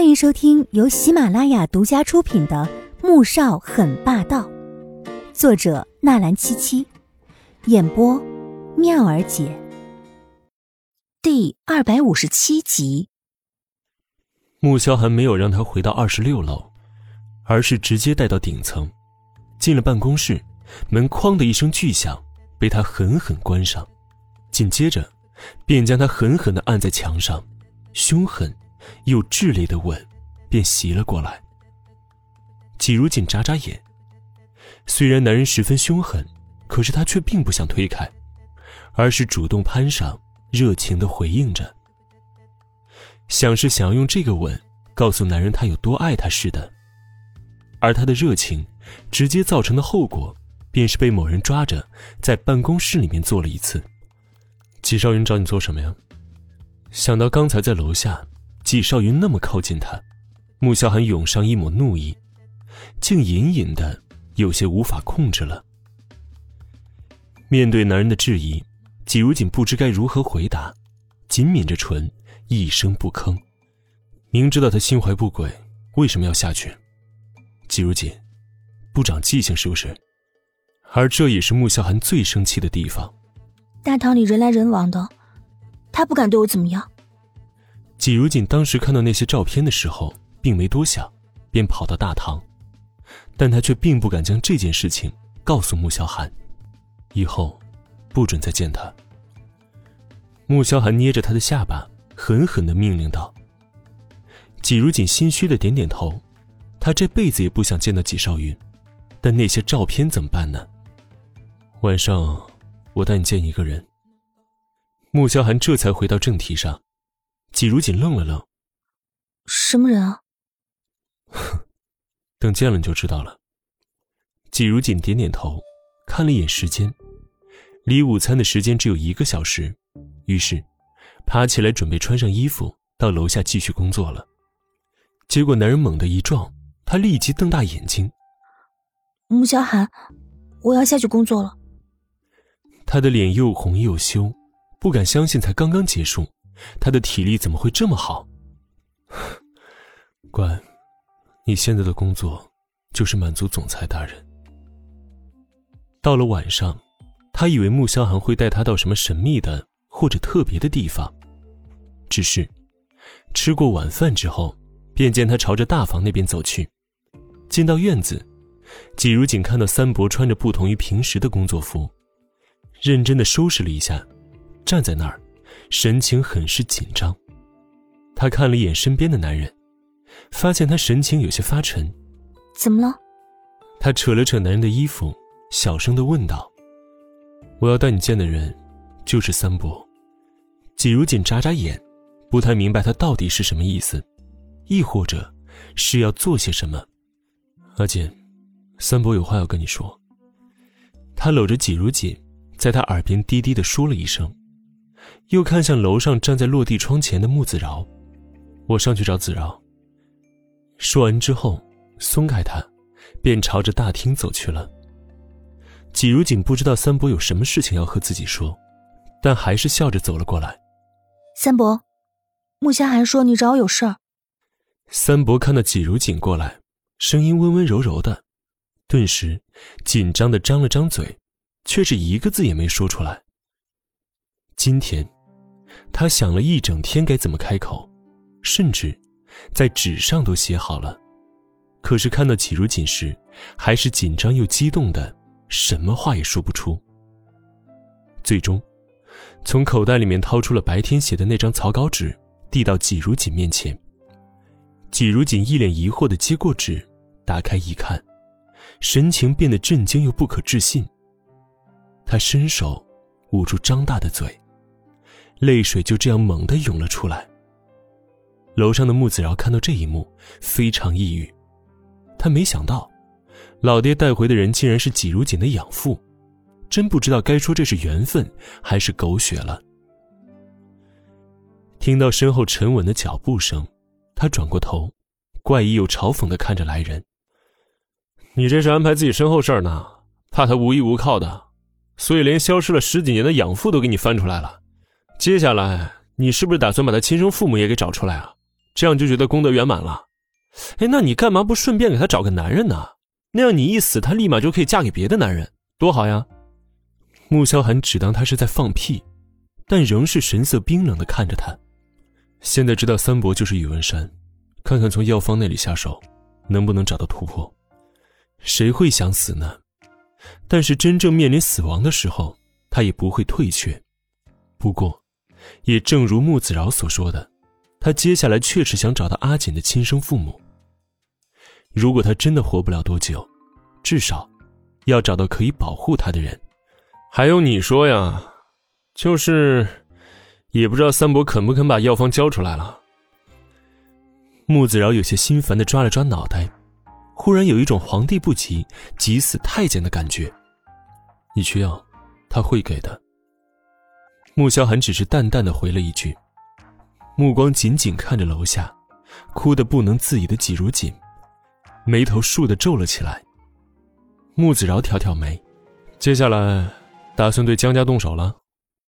欢迎收听由喜马拉雅独家出品的《穆少很霸道》，作者纳兰七七，演播妙儿姐。第二百五十七集。穆萧寒没有让他回到二十六楼，而是直接带到顶层，进了办公室，门“哐”的一声巨响，被他狠狠关上，紧接着，便将他狠狠的按在墙上，凶狠。又炽烈的吻，便袭了过来。季如锦眨眨眼，虽然男人十分凶狠，可是他却并不想推开，而是主动攀上，热情的回应着，像是想要用这个吻告诉男人他有多爱他似的。而他的热情，直接造成的后果，便是被某人抓着，在办公室里面做了一次。季少云找你做什么呀？想到刚才在楼下。季少云那么靠近他，穆萧寒涌上一抹怒意，竟隐隐的有些无法控制了。面对男人的质疑，季如锦不知该如何回答，紧抿着唇，一声不吭。明知道他心怀不轨，为什么要下去？季如锦，不长记性是不是？而这也是穆萧寒最生气的地方。大堂里人来人往的，他不敢对我怎么样。季如锦当时看到那些照片的时候，并没多想，便跑到大堂，但他却并不敢将这件事情告诉穆萧寒，以后不准再见他。穆萧寒捏着他的下巴，狠狠的命令道：“季如锦，心虚的点点头，他这辈子也不想见到季少云，但那些照片怎么办呢？晚上，我带你见一个人。”穆萧寒这才回到正题上。季如锦愣了愣：“什么人啊？”“ 等见了你就知道了。”季如锦点点头，看了一眼时间，离午餐的时间只有一个小时，于是爬起来准备穿上衣服到楼下继续工作了。结果男人猛地一撞，他立即瞪大眼睛：“穆小寒，我要下去工作了。”他的脸又红又羞，不敢相信才刚刚结束。他的体力怎么会这么好？乖，你现在的工作就是满足总裁大人。到了晚上，他以为穆萧寒会带他到什么神秘的或者特别的地方，只是吃过晚饭之后，便见他朝着大房那边走去。进到院子，季如锦看到三伯穿着不同于平时的工作服，认真的收拾了一下，站在那儿。神情很是紧张，他看了一眼身边的男人，发现他神情有些发沉。怎么了？他扯了扯男人的衣服，小声的问道：“我要带你见的人，就是三伯。”季如锦眨眨眼，不太明白他到底是什么意思，亦或者是要做些什么。阿锦，三伯有话要跟你说。他搂着季如锦，在他耳边低低的说了一声。又看向楼上站在落地窗前的穆子饶，我上去找子饶。说完之后，松开他，便朝着大厅走去了。季如锦不知道三伯有什么事情要和自己说，但还是笑着走了过来。三伯，穆萧寒说你找我有事儿。三伯看到季如锦过来，声音温温柔柔的，顿时紧张的张了张嘴，却是一个字也没说出来。今天，他想了一整天该怎么开口，甚至在纸上都写好了，可是看到季如锦时，还是紧张又激动的，什么话也说不出。最终，从口袋里面掏出了白天写的那张草稿纸，递到季如锦面前。季如锦一脸疑惑的接过纸，打开一看，神情变得震惊又不可置信。他伸手捂住张大的嘴。泪水就这样猛地涌了出来。楼上的穆子饶看到这一幕，非常抑郁。他没想到，老爹带回的人竟然是季如锦的养父，真不知道该说这是缘分还是狗血了。听到身后沉稳的脚步声，他转过头，怪异又嘲讽的看着来人：“你这是安排自己身后事儿呢？怕他无依无靠的，所以连消失了十几年的养父都给你翻出来了。”接下来，你是不是打算把他亲生父母也给找出来啊？这样就觉得功德圆满了。哎，那你干嘛不顺便给他找个男人呢？那样你一死，他立马就可以嫁给别的男人，多好呀！穆萧寒只当他是在放屁，但仍是神色冰冷的看着他。现在知道三伯就是宇文山，看看从药方那里下手，能不能找到突破？谁会想死呢？但是真正面临死亡的时候，他也不会退却。不过，也正如穆子饶所说的，他接下来确实想找到阿锦的亲生父母。如果他真的活不了多久，至少要找到可以保护他的人。还用你说呀，就是。也不知道三伯肯不肯把药方交出来了。穆子饶有些心烦的抓了抓脑袋，忽然有一种皇帝不急急死太监的感觉。你去要，他会给的。穆萧寒只是淡淡的回了一句，目光紧紧看着楼下，哭得不能自已的季如锦，眉头竖的皱了起来。穆子饶挑挑眉，接下来打算对江家动手了。